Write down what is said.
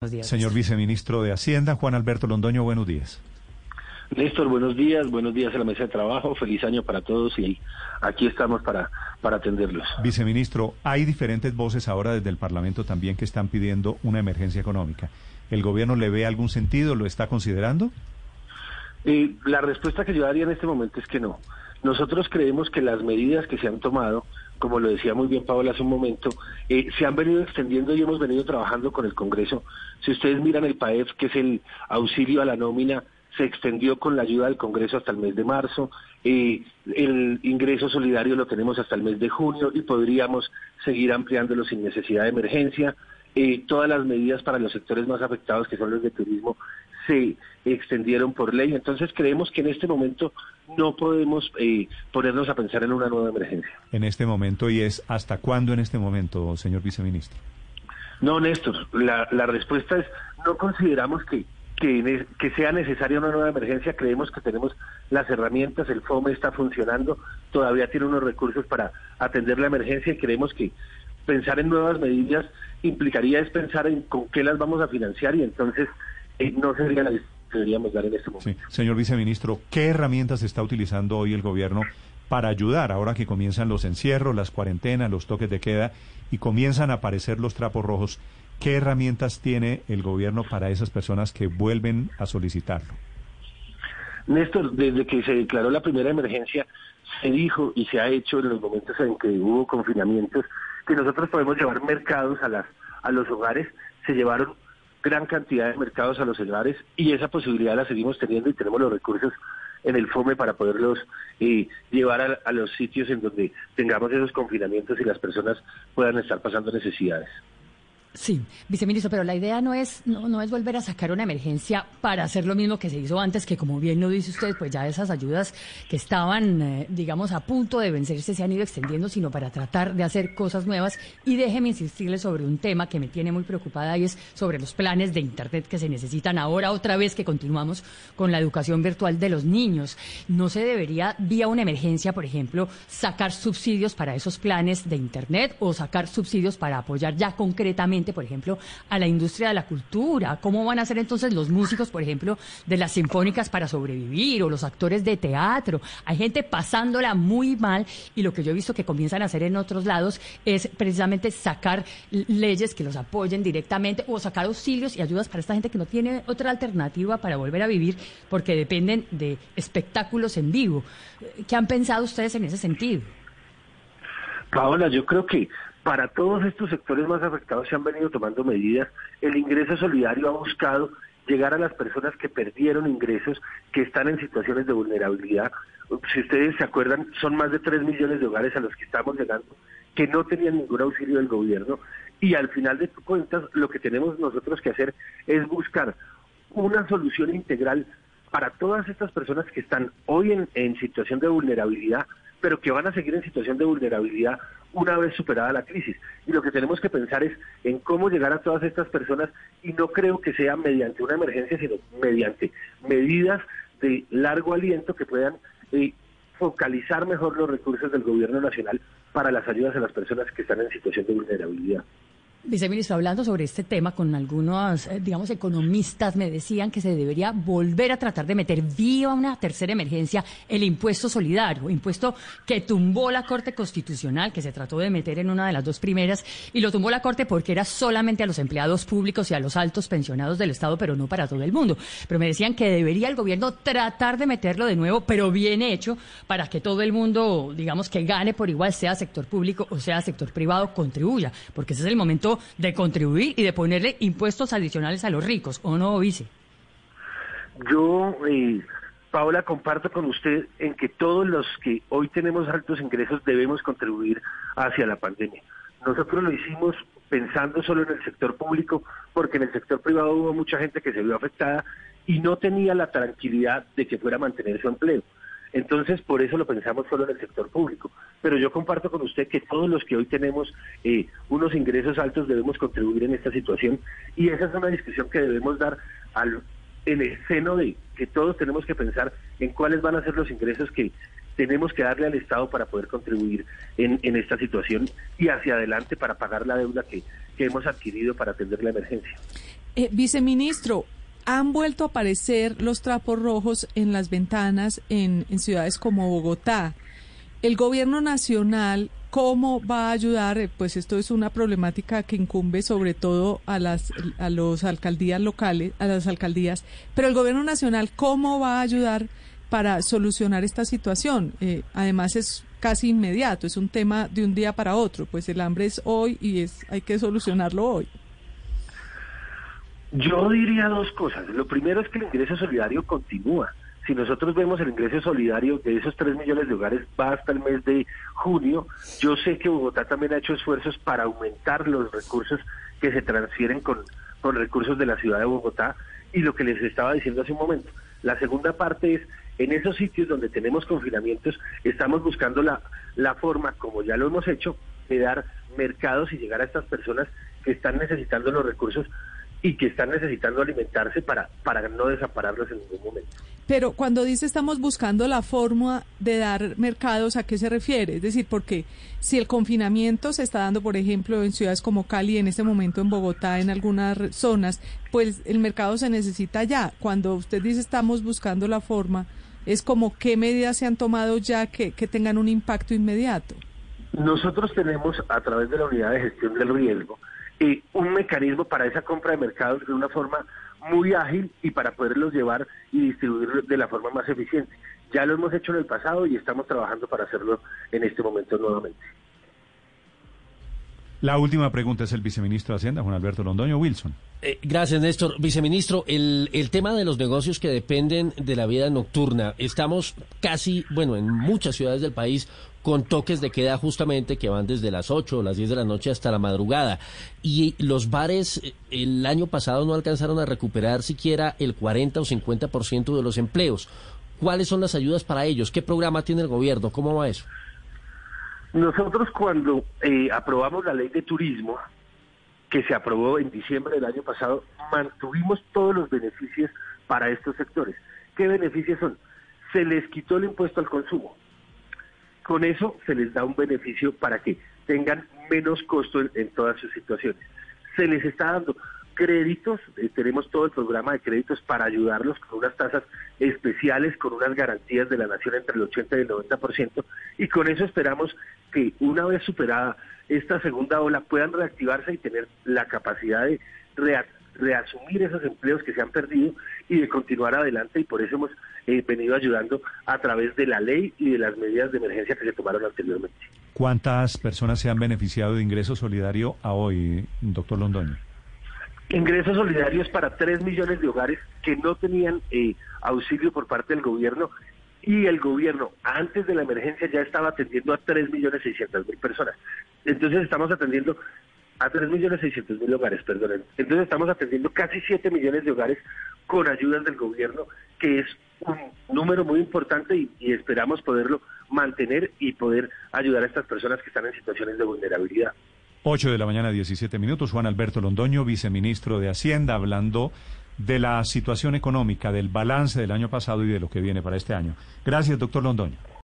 Señor viceministro de Hacienda, Juan Alberto Londoño, buenos días. Néstor, buenos días, buenos días a la mesa de trabajo, feliz año para todos y aquí estamos para, para atenderlos. Viceministro, hay diferentes voces ahora desde el Parlamento también que están pidiendo una emergencia económica. ¿El gobierno le ve algún sentido? ¿Lo está considerando? Eh, la respuesta que yo daría en este momento es que no. Nosotros creemos que las medidas que se han tomado como lo decía muy bien Paola hace un momento, eh, se han venido extendiendo y hemos venido trabajando con el Congreso. Si ustedes miran el PAEF, que es el auxilio a la nómina, se extendió con la ayuda del Congreso hasta el mes de marzo, eh, el ingreso solidario lo tenemos hasta el mes de junio y podríamos seguir ampliándolo sin necesidad de emergencia. Eh, todas las medidas para los sectores más afectados, que son los de turismo, se extendieron por ley. Entonces creemos que en este momento no podemos eh, ponernos a pensar en una nueva emergencia. En este momento, ¿y es hasta cuándo en este momento, señor viceministro? No, Néstor, la, la respuesta es, no consideramos que, que, que, sea necesaria una nueva emergencia, creemos que tenemos las herramientas, el FOME está funcionando, todavía tiene unos recursos para atender la emergencia y creemos que pensar en nuevas medidas implicaría es pensar en con qué las vamos a financiar y entonces no sería la deberíamos dar en este momento. Señor viceministro, ¿qué herramientas está utilizando hoy el gobierno para ayudar ahora que comienzan los encierros, las cuarentenas, los toques de queda y comienzan a aparecer los trapos rojos? ¿Qué herramientas tiene el gobierno para esas personas que vuelven a solicitarlo? Néstor, desde que se declaró la primera emergencia, se dijo y se ha hecho en los momentos en que hubo confinamientos que nosotros podemos llevar mercados a las a los hogares. Se llevaron gran cantidad de mercados a los hogares y esa posibilidad la seguimos teniendo y tenemos los recursos en el FOME para poderlos eh, llevar a, a los sitios en donde tengamos esos confinamientos y las personas puedan estar pasando necesidades. Sí, viceministro, pero la idea no es, no, no, es volver a sacar una emergencia para hacer lo mismo que se hizo antes, que como bien lo dice usted, pues ya esas ayudas que estaban, eh, digamos, a punto de vencerse se han ido extendiendo, sino para tratar de hacer cosas nuevas. Y déjeme insistirle sobre un tema que me tiene muy preocupada y es sobre los planes de Internet que se necesitan ahora otra vez que continuamos con la educación virtual de los niños. ¿No se debería, vía una emergencia, por ejemplo, sacar subsidios para esos planes de Internet o sacar subsidios para apoyar ya concretamente por ejemplo, a la industria de la cultura? ¿Cómo van a ser entonces los músicos, por ejemplo, de las sinfónicas para sobrevivir o los actores de teatro? Hay gente pasándola muy mal y lo que yo he visto que comienzan a hacer en otros lados es precisamente sacar leyes que los apoyen directamente o sacar auxilios y ayudas para esta gente que no tiene otra alternativa para volver a vivir porque dependen de espectáculos en vivo. ¿Qué han pensado ustedes en ese sentido? Paola, yo creo que para todos estos sectores más afectados se han venido tomando medidas. El ingreso solidario ha buscado llegar a las personas que perdieron ingresos, que están en situaciones de vulnerabilidad. Si ustedes se acuerdan, son más de 3 millones de hogares a los que estamos llegando que no tenían ningún auxilio del gobierno y al final de cuentas lo que tenemos nosotros que hacer es buscar una solución integral para todas estas personas que están hoy en, en situación de vulnerabilidad, pero que van a seguir en situación de vulnerabilidad una vez superada la crisis. Y lo que tenemos que pensar es en cómo llegar a todas estas personas y no creo que sea mediante una emergencia, sino mediante medidas de largo aliento que puedan eh, focalizar mejor los recursos del gobierno nacional para las ayudas a las personas que están en situación de vulnerabilidad. Viceministro, hablando sobre este tema con algunos, eh, digamos, economistas, me decían que se debería volver a tratar de meter vía una tercera emergencia el impuesto solidario, impuesto que tumbó la Corte Constitucional, que se trató de meter en una de las dos primeras, y lo tumbó la Corte porque era solamente a los empleados públicos y a los altos pensionados del Estado, pero no para todo el mundo. Pero me decían que debería el gobierno tratar de meterlo de nuevo, pero bien hecho, para que todo el mundo, digamos, que gane por igual, sea sector público o sea sector privado, contribuya, porque ese es el momento de contribuir y de ponerle impuestos adicionales a los ricos, ¿o no, vice? Yo, eh, Paola, comparto con usted en que todos los que hoy tenemos altos ingresos debemos contribuir hacia la pandemia. Nosotros lo hicimos pensando solo en el sector público, porque en el sector privado hubo mucha gente que se vio afectada y no tenía la tranquilidad de que fuera a mantener su empleo. Entonces, por eso lo pensamos solo en el sector público. Pero yo comparto con usted que todos los que hoy tenemos eh, unos ingresos altos debemos contribuir en esta situación y esa es una discusión que debemos dar al, en el seno de que todos tenemos que pensar en cuáles van a ser los ingresos que tenemos que darle al Estado para poder contribuir en, esta situación y hacia adelante para pagar la deuda que, que hemos adquirido para atender la emergencia. Eh, viceministro, han vuelto a aparecer los trapos rojos en las ventanas en, en ciudades como Bogotá. El gobierno nacional ¿Cómo va a ayudar? Pues esto es una problemática que incumbe sobre todo a las a los alcaldías locales, a las alcaldías, pero el gobierno nacional ¿cómo va a ayudar para solucionar esta situación? Eh, además es casi inmediato, es un tema de un día para otro, pues el hambre es hoy y es hay que solucionarlo hoy. Yo diría dos cosas. Lo primero es que el ingreso solidario continúa. Si nosotros vemos el ingreso solidario de esos 3 millones de hogares va hasta el mes de junio, yo sé que Bogotá también ha hecho esfuerzos para aumentar los recursos que se transfieren con, con recursos de la ciudad de Bogotá y lo que les estaba diciendo hace un momento. La segunda parte es, en esos sitios donde tenemos confinamientos, estamos buscando la, la forma, como ya lo hemos hecho, de dar mercados y llegar a estas personas que están necesitando los recursos y que están necesitando alimentarse para, para no desampararlos en ningún momento. Pero cuando dice estamos buscando la forma de dar mercados, ¿a qué se refiere? Es decir, porque si el confinamiento se está dando, por ejemplo, en ciudades como Cali, en este momento en Bogotá, en algunas zonas, pues el mercado se necesita ya. Cuando usted dice estamos buscando la forma, es como qué medidas se han tomado ya que, que tengan un impacto inmediato. Nosotros tenemos a través de la unidad de gestión del riesgo eh, un mecanismo para esa compra de mercados de una forma muy ágil y para poderlos llevar y distribuir de la forma más eficiente. Ya lo hemos hecho en el pasado y estamos trabajando para hacerlo en este momento nuevamente. La última pregunta es el viceministro de Hacienda, Juan Alberto Londoño Wilson. Eh, gracias, Néstor. Viceministro, el, el tema de los negocios que dependen de la vida nocturna, estamos casi, bueno, en muchas ciudades del país con toques de queda justamente que van desde las 8 o las 10 de la noche hasta la madrugada. Y los bares eh, el año pasado no alcanzaron a recuperar siquiera el 40 o 50% de los empleos. ¿Cuáles son las ayudas para ellos? ¿Qué programa tiene el gobierno? ¿Cómo va eso? Nosotros cuando eh, aprobamos la ley de turismo, que se aprobó en diciembre del año pasado, mantuvimos todos los beneficios para estos sectores. ¿Qué beneficios son? Se les quitó el impuesto al consumo. Con eso se les da un beneficio para que tengan menos costo en, todas sus situaciones. Se les está dando créditos, eh, tenemos todo el programa de créditos para ayudarlos con unas tasas especiales, con unas garantías de la nación entre el 80 y el 90%, y con eso esperamos que una vez superada esta segunda ola puedan reactivarse y tener la capacidad de reasumir esos empleos que se han perdido y de continuar adelante y por eso hemos eh, venido ayudando a través de la ley y de las medidas de emergencia que se tomaron anteriormente. ¿Cuántas personas se han beneficiado de ingreso solidario a hoy, doctor Londoño? Ingresos solidarios para 3 millones de hogares que no tenían eh, auxilio por parte del gobierno y el gobierno antes de la emergencia ya estaba atendiendo a 3 millones 600 mil personas. Entonces estamos atendiendo a 3 millones 600 mil hogares, perdón. Entonces estamos atendiendo casi 7 millones de hogares con ayudas del gobierno, que es un número muy importante y, y esperamos poderlo mantener y poder ayudar a estas personas que están en situaciones de vulnerabilidad. 8 de la mañana, 17 minutos. Juan Alberto Londoño, viceministro de Hacienda, hablando de la situación económica, del balance del año pasado y de lo que viene para este año. Gracias, doctor Londoño.